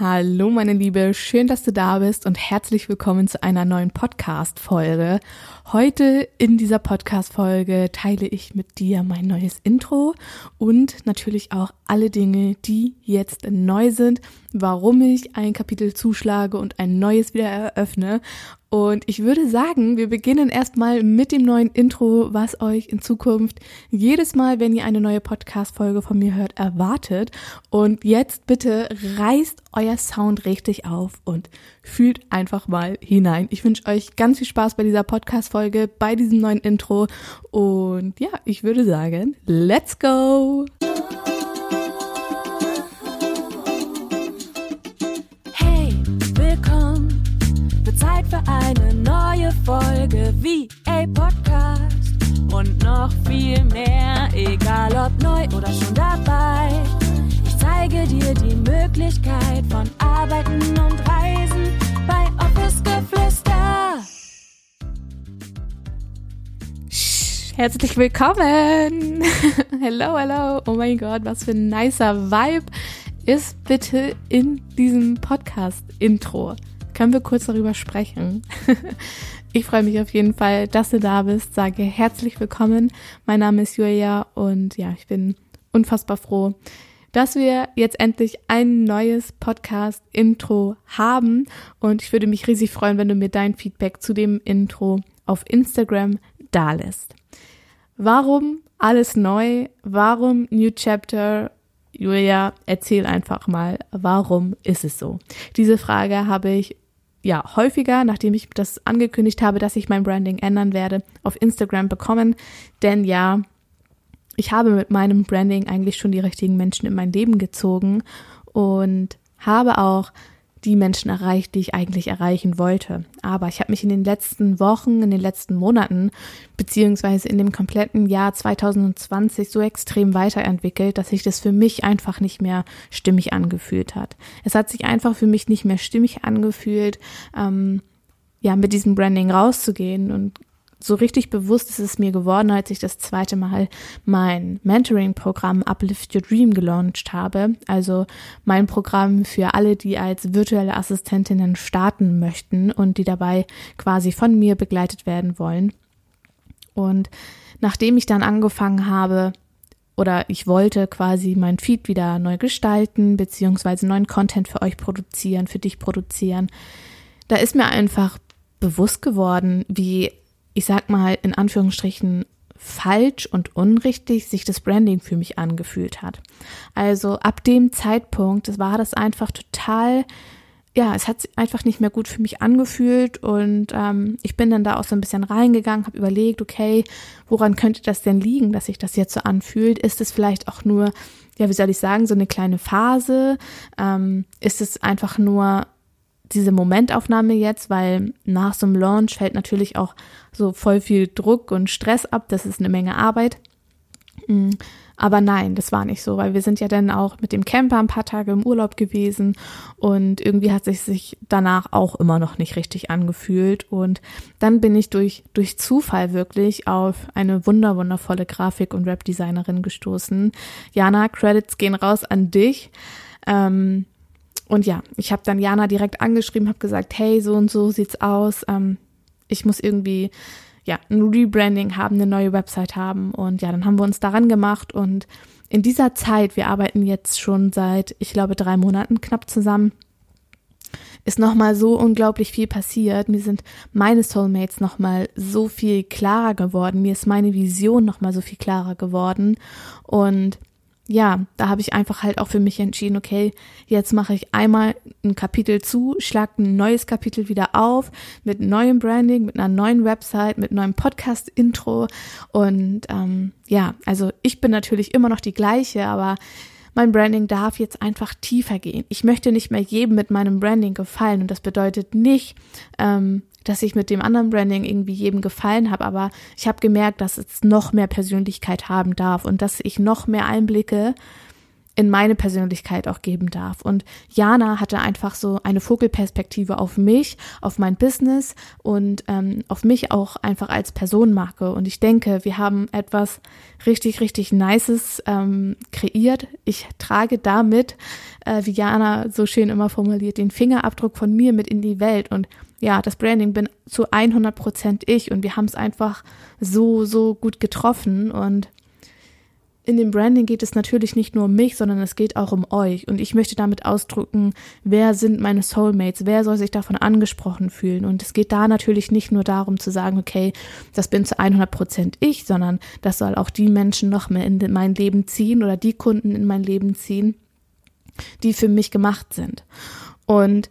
Hallo meine Liebe, schön, dass du da bist und herzlich willkommen zu einer neuen Podcast-Folge. Heute in dieser Podcast-Folge teile ich mit dir mein neues Intro und natürlich auch alle Dinge, die jetzt neu sind, warum ich ein Kapitel zuschlage und ein neues wieder eröffne und ich würde sagen, wir beginnen erstmal mit dem neuen Intro, was euch in Zukunft jedes Mal, wenn ihr eine neue Podcast-Folge von mir hört, erwartet. Und jetzt bitte reißt euer Sound richtig auf und fühlt einfach mal hinein. Ich wünsche euch ganz viel Spaß bei dieser Podcast-Folge, bei diesem neuen Intro. Und ja, ich würde sagen, let's go! Zeit für eine neue Folge wie a Podcast und noch viel mehr, egal ob neu oder schon dabei. Ich zeige dir die Möglichkeit von Arbeiten und Reisen bei Office Geflüster. Herzlich willkommen! hello, hello! Oh mein Gott, was für ein nicer Vibe ist bitte in diesem Podcast-Intro können wir kurz darüber sprechen. ich freue mich auf jeden Fall, dass du da bist. Sage herzlich willkommen. Mein Name ist Julia und ja, ich bin unfassbar froh, dass wir jetzt endlich ein neues Podcast-Intro haben. Und ich würde mich riesig freuen, wenn du mir dein Feedback zu dem Intro auf Instagram dalässt. Warum alles neu? Warum New Chapter? Julia, erzähl einfach mal, warum ist es so? Diese Frage habe ich ja häufiger, nachdem ich das angekündigt habe, dass ich mein Branding ändern werde, auf Instagram bekommen. Denn ja, ich habe mit meinem Branding eigentlich schon die richtigen Menschen in mein Leben gezogen und habe auch die Menschen erreicht, die ich eigentlich erreichen wollte. Aber ich habe mich in den letzten Wochen, in den letzten Monaten, beziehungsweise in dem kompletten Jahr 2020 so extrem weiterentwickelt, dass sich das für mich einfach nicht mehr stimmig angefühlt hat. Es hat sich einfach für mich nicht mehr stimmig angefühlt, ähm, ja, mit diesem Branding rauszugehen und so richtig bewusst ist es mir geworden, als ich das zweite Mal mein Mentoring-Programm Uplift Your Dream gelauncht habe. Also mein Programm für alle, die als virtuelle Assistentinnen starten möchten und die dabei quasi von mir begleitet werden wollen. Und nachdem ich dann angefangen habe, oder ich wollte quasi mein Feed wieder neu gestalten, beziehungsweise neuen Content für euch produzieren, für dich produzieren, da ist mir einfach bewusst geworden, wie ich sag mal in Anführungsstrichen falsch und unrichtig sich das Branding für mich angefühlt hat. Also ab dem Zeitpunkt, das war das einfach total, ja, es hat sich einfach nicht mehr gut für mich angefühlt und ähm, ich bin dann da auch so ein bisschen reingegangen, habe überlegt, okay, woran könnte das denn liegen, dass sich das jetzt so anfühlt? Ist es vielleicht auch nur, ja, wie soll ich sagen, so eine kleine Phase? Ähm, ist es einfach nur diese Momentaufnahme jetzt, weil nach so einem Launch fällt natürlich auch so voll viel Druck und Stress ab. Das ist eine Menge Arbeit. Mm, aber nein, das war nicht so, weil wir sind ja dann auch mit dem Camper ein paar Tage im Urlaub gewesen und irgendwie hat sich sich danach auch immer noch nicht richtig angefühlt und dann bin ich durch durch Zufall wirklich auf eine wunder wundervolle Grafik und Webdesignerin gestoßen. Jana, Credits gehen raus an dich. Ähm, und ja, ich habe dann Jana direkt angeschrieben, habe gesagt, hey, so und so sieht's aus. Ähm, ich muss irgendwie ja ein Rebranding haben, eine neue Website haben. Und ja, dann haben wir uns daran gemacht. Und in dieser Zeit, wir arbeiten jetzt schon seit, ich glaube, drei Monaten knapp zusammen, ist nochmal so unglaublich viel passiert. Mir sind meine Soulmates nochmal so viel klarer geworden. Mir ist meine Vision nochmal so viel klarer geworden. Und ja, da habe ich einfach halt auch für mich entschieden, okay, jetzt mache ich einmal ein Kapitel zu, schlag ein neues Kapitel wieder auf mit neuem Branding, mit einer neuen Website, mit neuem Podcast-Intro und ähm, ja, also ich bin natürlich immer noch die gleiche, aber mein Branding darf jetzt einfach tiefer gehen. Ich möchte nicht mehr jedem mit meinem Branding gefallen und das bedeutet nicht, ähm, dass ich mit dem anderen Branding irgendwie jedem gefallen habe, aber ich habe gemerkt, dass es noch mehr Persönlichkeit haben darf und dass ich noch mehr Einblicke in meine Persönlichkeit auch geben darf. Und Jana hatte einfach so eine Vogelperspektive auf mich, auf mein Business und ähm, auf mich auch einfach als Personenmarke. Und ich denke, wir haben etwas richtig, richtig Nices ähm, kreiert. Ich trage damit, äh, wie Jana so schön immer formuliert, den Fingerabdruck von mir mit in die Welt. Und ja, das Branding bin zu 100 Prozent ich. Und wir haben es einfach so, so gut getroffen. Und in dem Branding geht es natürlich nicht nur um mich, sondern es geht auch um euch. Und ich möchte damit ausdrücken, wer sind meine Soulmates? Wer soll sich davon angesprochen fühlen? Und es geht da natürlich nicht nur darum zu sagen, okay, das bin zu 100 Prozent ich, sondern das soll auch die Menschen noch mehr in mein Leben ziehen oder die Kunden in mein Leben ziehen, die für mich gemacht sind. Und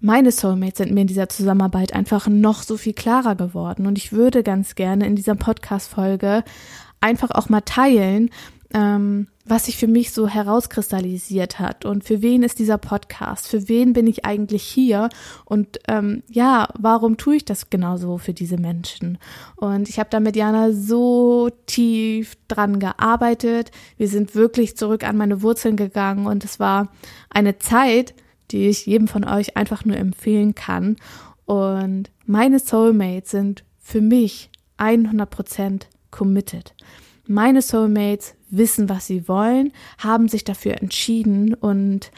meine Soulmates sind mir in dieser Zusammenarbeit einfach noch so viel klarer geworden. Und ich würde ganz gerne in dieser Podcast-Folge einfach auch mal teilen, ähm, was sich für mich so herauskristallisiert hat und für wen ist dieser Podcast, für wen bin ich eigentlich hier und ähm, ja, warum tue ich das genauso für diese Menschen? Und ich habe da mit Jana so tief dran gearbeitet. Wir sind wirklich zurück an meine Wurzeln gegangen und es war eine Zeit, die ich jedem von euch einfach nur empfehlen kann. Und meine Soulmates sind für mich 100 Prozent committed. Meine Soulmates wissen, was sie wollen, haben sich dafür entschieden und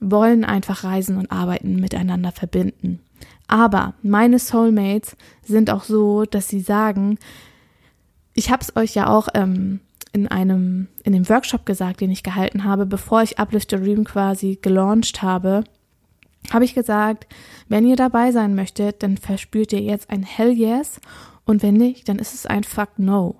wollen einfach reisen und arbeiten, miteinander verbinden. Aber meine Soulmates sind auch so, dass sie sagen, ich habe es euch ja auch ähm, in einem in dem Workshop gesagt, den ich gehalten habe, bevor ich Uplift Your Dream quasi gelauncht habe, habe ich gesagt, wenn ihr dabei sein möchtet, dann verspürt ihr jetzt ein Hell Yes und wenn nicht, dann ist es ein Fuck No.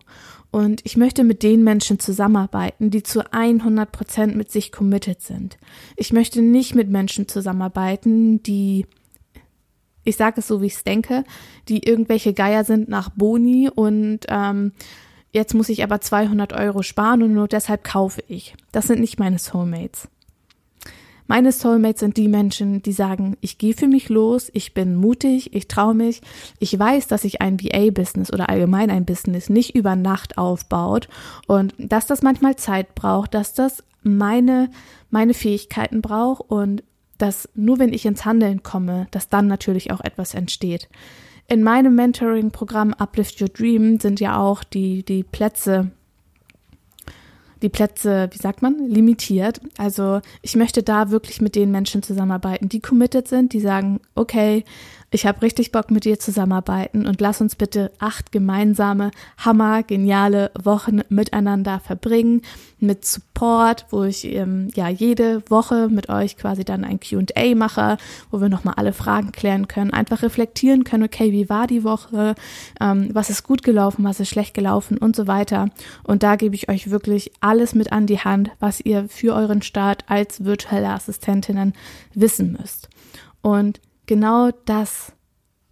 Und ich möchte mit den Menschen zusammenarbeiten, die zu 100 Prozent mit sich committed sind. Ich möchte nicht mit Menschen zusammenarbeiten, die, ich sage es so, wie ich es denke, die irgendwelche Geier sind nach Boni und ähm, jetzt muss ich aber 200 Euro sparen und nur deshalb kaufe ich. Das sind nicht meine Soulmates. Meine Soulmates sind die Menschen, die sagen, ich gehe für mich los, ich bin mutig, ich traue mich, ich weiß, dass sich ein VA-Business oder allgemein ein Business nicht über Nacht aufbaut und dass das manchmal Zeit braucht, dass das meine, meine Fähigkeiten braucht und dass nur wenn ich ins Handeln komme, dass dann natürlich auch etwas entsteht. In meinem Mentoring-Programm Uplift Your Dream sind ja auch die, die Plätze die Plätze, wie sagt man, limitiert. Also ich möchte da wirklich mit den Menschen zusammenarbeiten, die committed sind, die sagen, okay, ich habe richtig Bock mit dir zusammenarbeiten und lass uns bitte acht gemeinsame, hammer, geniale Wochen miteinander verbringen mit Support, wo ich ähm, ja jede Woche mit euch quasi dann ein Q&A mache, wo wir nochmal alle Fragen klären können, einfach reflektieren können, okay, wie war die Woche, ähm, was ist gut gelaufen, was ist schlecht gelaufen und so weiter. Und da gebe ich euch wirklich alles mit an die Hand, was ihr für euren Start als virtuelle Assistentinnen wissen müsst. Und genau das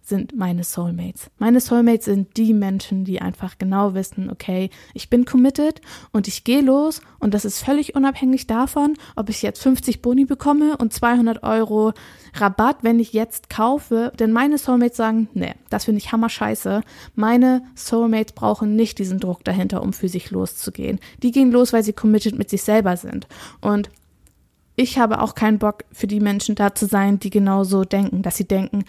sind meine Soulmates. Meine Soulmates sind die Menschen, die einfach genau wissen, okay, ich bin committed und ich gehe los und das ist völlig unabhängig davon, ob ich jetzt 50 Boni bekomme und 200 Euro Rabatt, wenn ich jetzt kaufe. Denn meine Soulmates sagen, nee, das finde ich hammer scheiße. Meine Soulmates brauchen nicht diesen Druck dahinter, um für sich loszugehen. Die gehen los, weil sie committed mit sich selber sind. Und ich habe auch keinen Bock für die Menschen da zu sein, die genau so denken, dass sie denken,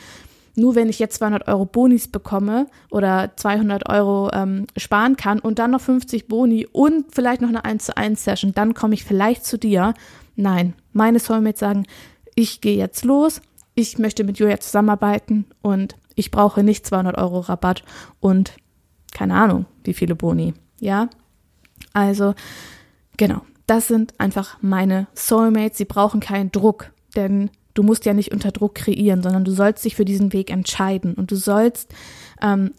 nur wenn ich jetzt 200 Euro Bonis bekomme oder 200 Euro ähm, sparen kann und dann noch 50 Boni und vielleicht noch eine 1 zu 1 Session, dann komme ich vielleicht zu dir. Nein, meine Soulmates sagen, ich gehe jetzt los, ich möchte mit Julia zusammenarbeiten und ich brauche nicht 200 Euro Rabatt und keine Ahnung, wie viele Boni. Ja, also genau, das sind einfach meine Soulmates. Sie brauchen keinen Druck, denn du musst ja nicht unter Druck kreieren, sondern du sollst dich für diesen Weg entscheiden und du sollst ähm,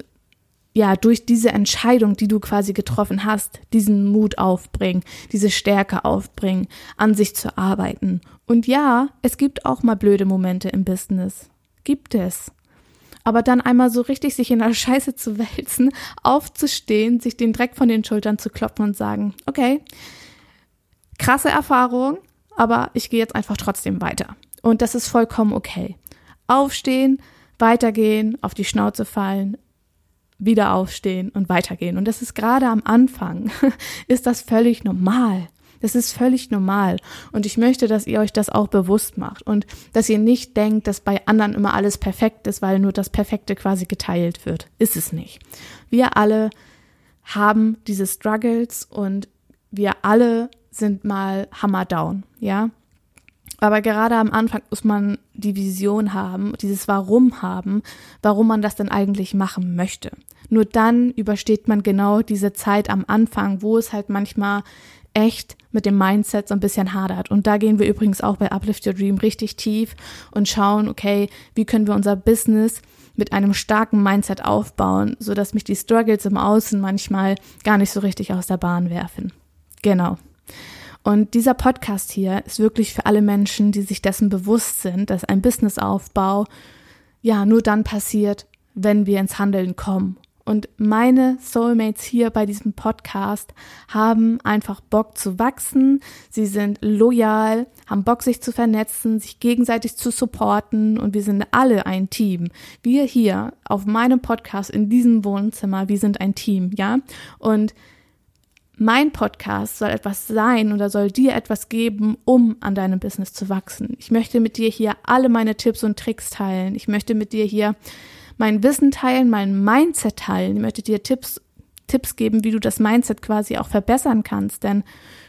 ja durch diese Entscheidung, die du quasi getroffen hast, diesen Mut aufbringen, diese Stärke aufbringen, an sich zu arbeiten. Und ja, es gibt auch mal blöde Momente im Business. Gibt es. Aber dann einmal so richtig sich in der Scheiße zu wälzen, aufzustehen, sich den Dreck von den Schultern zu klopfen und sagen, okay, krasse Erfahrung, aber ich gehe jetzt einfach trotzdem weiter. Und das ist vollkommen okay. Aufstehen, weitergehen, auf die Schnauze fallen, wieder aufstehen und weitergehen. Und das ist gerade am Anfang, ist das völlig normal. Das ist völlig normal. Und ich möchte, dass ihr euch das auch bewusst macht und dass ihr nicht denkt, dass bei anderen immer alles perfekt ist, weil nur das Perfekte quasi geteilt wird. Ist es nicht. Wir alle haben diese Struggles und wir alle sind mal hammer down, ja. Aber gerade am Anfang muss man die Vision haben, dieses Warum haben, warum man das denn eigentlich machen möchte. Nur dann übersteht man genau diese Zeit am Anfang, wo es halt manchmal echt mit dem Mindset so ein bisschen hadert. Und da gehen wir übrigens auch bei Uplift Your Dream richtig tief und schauen, okay, wie können wir unser Business mit einem starken Mindset aufbauen, so dass mich die Struggles im Außen manchmal gar nicht so richtig aus der Bahn werfen. Genau. Und dieser Podcast hier ist wirklich für alle Menschen, die sich dessen bewusst sind, dass ein Businessaufbau ja nur dann passiert, wenn wir ins Handeln kommen und meine Soulmates hier bei diesem Podcast haben einfach Bock zu wachsen. Sie sind loyal, haben Bock, sich zu vernetzen, sich gegenseitig zu supporten und wir sind alle ein Team. Wir hier auf meinem Podcast in diesem Wohnzimmer, wir sind ein Team, ja? Und mein Podcast soll etwas sein oder soll dir etwas geben, um an deinem Business zu wachsen. Ich möchte mit dir hier alle meine Tipps und Tricks teilen. Ich möchte mit dir hier mein Wissen teilen, mein Mindset teilen. Ich möchte dir Tipps, Tipps geben, wie du das Mindset quasi auch verbessern kannst. Denn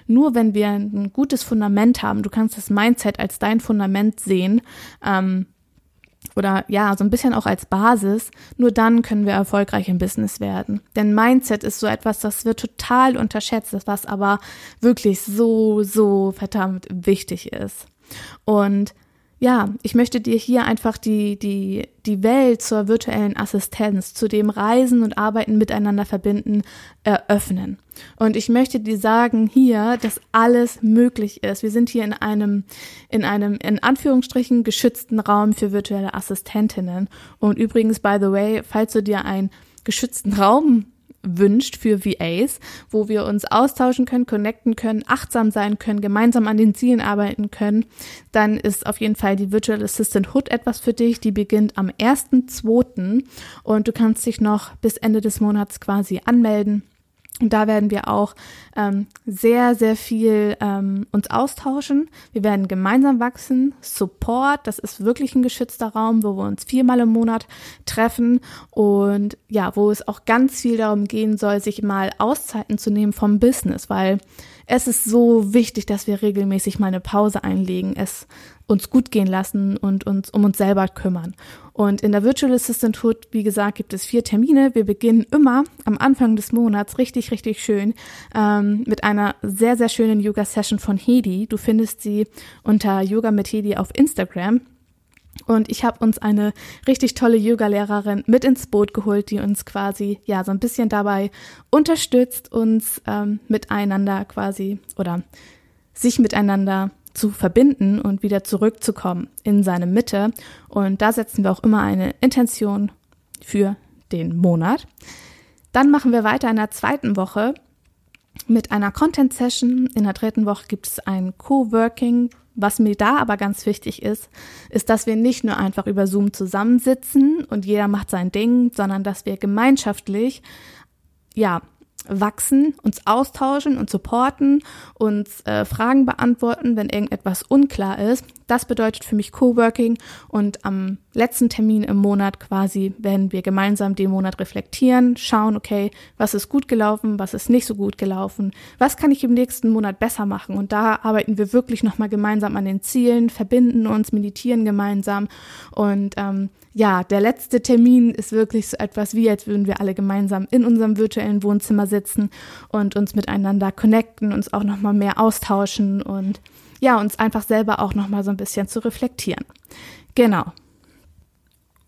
nur wenn wir ein gutes Fundament haben, du kannst das Mindset als dein Fundament sehen, ähm, oder ja, so ein bisschen auch als Basis, nur dann können wir erfolgreich im Business werden. Denn Mindset ist so etwas, das wird total unterschätzt, was aber wirklich so, so verdammt wichtig ist. Und ja, ich möchte dir hier einfach die, die, die Welt zur virtuellen Assistenz, zu dem Reisen und Arbeiten miteinander verbinden, eröffnen. Und ich möchte dir sagen hier, dass alles möglich ist. Wir sind hier in einem, in einem, in Anführungsstrichen, geschützten Raum für virtuelle Assistentinnen. Und übrigens, by the way, falls du dir einen geschützten Raum wünscht für VAs, wo wir uns austauschen können, connecten können, achtsam sein können, gemeinsam an den Zielen arbeiten können, dann ist auf jeden Fall die Virtual Assistant Hood etwas für dich. Die beginnt am 1.2. und du kannst dich noch bis Ende des Monats quasi anmelden. Und da werden wir auch ähm, sehr, sehr viel ähm, uns austauschen. Wir werden gemeinsam wachsen. Support, das ist wirklich ein geschützter Raum, wo wir uns viermal im Monat treffen und ja, wo es auch ganz viel darum gehen soll, sich mal Auszeiten zu nehmen vom Business, weil es ist so wichtig, dass wir regelmäßig mal eine Pause einlegen, es uns gut gehen lassen und uns um uns selber kümmern. Und in der Virtual Assistant Hood, wie gesagt, gibt es vier Termine. Wir beginnen immer am Anfang des Monats richtig, richtig schön ähm, mit einer sehr, sehr schönen Yoga-Session von Hedi. Du findest sie unter Yoga mit Hedi auf Instagram. Und ich habe uns eine richtig tolle Yoga-Lehrerin mit ins Boot geholt, die uns quasi ja so ein bisschen dabei unterstützt, uns ähm, miteinander quasi oder sich miteinander zu verbinden und wieder zurückzukommen in seine Mitte. Und da setzen wir auch immer eine Intention für den Monat. Dann machen wir weiter in der zweiten Woche mit einer Content Session. In der dritten Woche gibt es ein Co-Working was mir da aber ganz wichtig ist, ist, dass wir nicht nur einfach über Zoom zusammensitzen und jeder macht sein Ding, sondern dass wir gemeinschaftlich, ja, wachsen, uns austauschen und supporten, uns äh, Fragen beantworten, wenn irgendetwas unklar ist. Das bedeutet für mich Coworking und am letzten Termin im Monat quasi werden wir gemeinsam den Monat reflektieren, schauen, okay, was ist gut gelaufen, was ist nicht so gut gelaufen, was kann ich im nächsten Monat besser machen und da arbeiten wir wirklich nochmal gemeinsam an den Zielen, verbinden uns, meditieren gemeinsam und ähm, ja, der letzte Termin ist wirklich so etwas wie, als würden wir alle gemeinsam in unserem virtuellen Wohnzimmer sitzen und uns miteinander connecten, uns auch nochmal mehr austauschen und ja, uns einfach selber auch nochmal so ein bisschen zu reflektieren. Genau.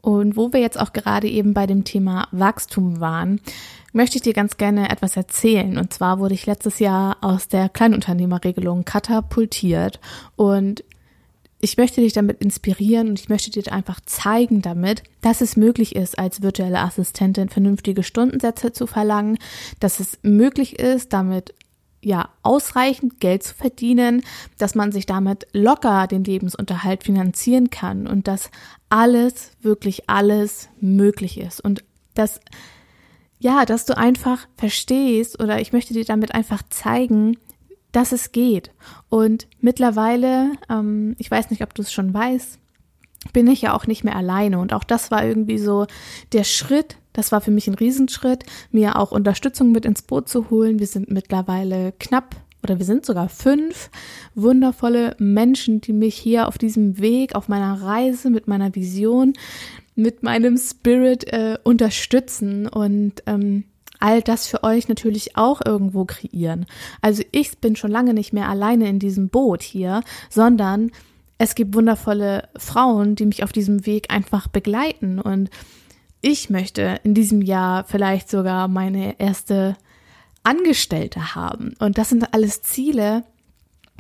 Und wo wir jetzt auch gerade eben bei dem Thema Wachstum waren, möchte ich dir ganz gerne etwas erzählen. Und zwar wurde ich letztes Jahr aus der Kleinunternehmerregelung katapultiert und ich möchte dich damit inspirieren und ich möchte dir einfach zeigen damit, dass es möglich ist, als virtuelle Assistentin vernünftige Stundensätze zu verlangen, dass es möglich ist, damit ja ausreichend Geld zu verdienen, dass man sich damit locker den Lebensunterhalt finanzieren kann und dass alles, wirklich alles möglich ist. Und dass ja, dass du einfach verstehst oder ich möchte dir damit einfach zeigen, dass es geht. Und mittlerweile, ähm, ich weiß nicht, ob du es schon weißt, bin ich ja auch nicht mehr alleine. Und auch das war irgendwie so der Schritt, das war für mich ein Riesenschritt, mir auch Unterstützung mit ins Boot zu holen. Wir sind mittlerweile knapp oder wir sind sogar fünf wundervolle Menschen, die mich hier auf diesem Weg, auf meiner Reise mit meiner Vision, mit meinem Spirit äh, unterstützen und ähm, all das für euch natürlich auch irgendwo kreieren. Also ich bin schon lange nicht mehr alleine in diesem Boot hier, sondern es gibt wundervolle Frauen, die mich auf diesem Weg einfach begleiten. Und ich möchte in diesem Jahr vielleicht sogar meine erste Angestellte haben. Und das sind alles Ziele,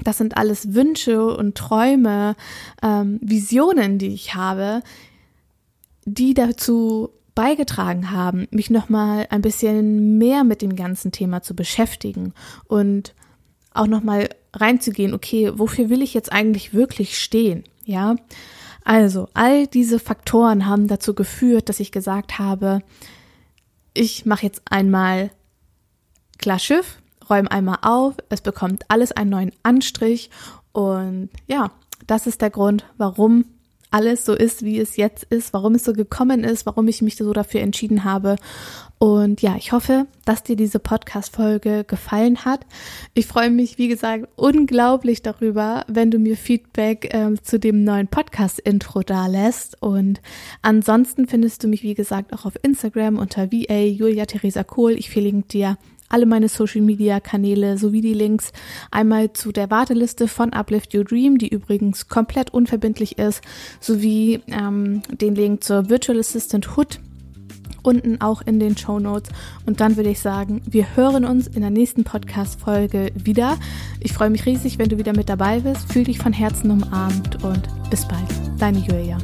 das sind alles Wünsche und Träume, ähm, Visionen, die ich habe, die dazu beigetragen haben, mich nochmal ein bisschen mehr mit dem ganzen Thema zu beschäftigen und auch nochmal reinzugehen, okay, wofür will ich jetzt eigentlich wirklich stehen? Ja, also all diese Faktoren haben dazu geführt, dass ich gesagt habe, ich mache jetzt einmal klar Schiff, räume einmal auf, es bekommt alles einen neuen Anstrich und ja, das ist der Grund, warum alles so ist, wie es jetzt ist, warum es so gekommen ist, warum ich mich so dafür entschieden habe. Und ja, ich hoffe, dass dir diese Podcast-Folge gefallen hat. Ich freue mich, wie gesagt, unglaublich darüber, wenn du mir Feedback äh, zu dem neuen Podcast-Intro da lässt. Und ansonsten findest du mich, wie gesagt, auch auf Instagram unter VA Julia Theresa Kohl. Ich verlinke dir alle meine Social Media Kanäle sowie die Links einmal zu der Warteliste von Uplift Your Dream, die übrigens komplett unverbindlich ist, sowie ähm, den Link zur Virtual Assistant Hood unten auch in den Show Notes. Und dann würde ich sagen, wir hören uns in der nächsten Podcast-Folge wieder. Ich freue mich riesig, wenn du wieder mit dabei bist. Fühl dich von Herzen umarmt und bis bald. Deine Julia.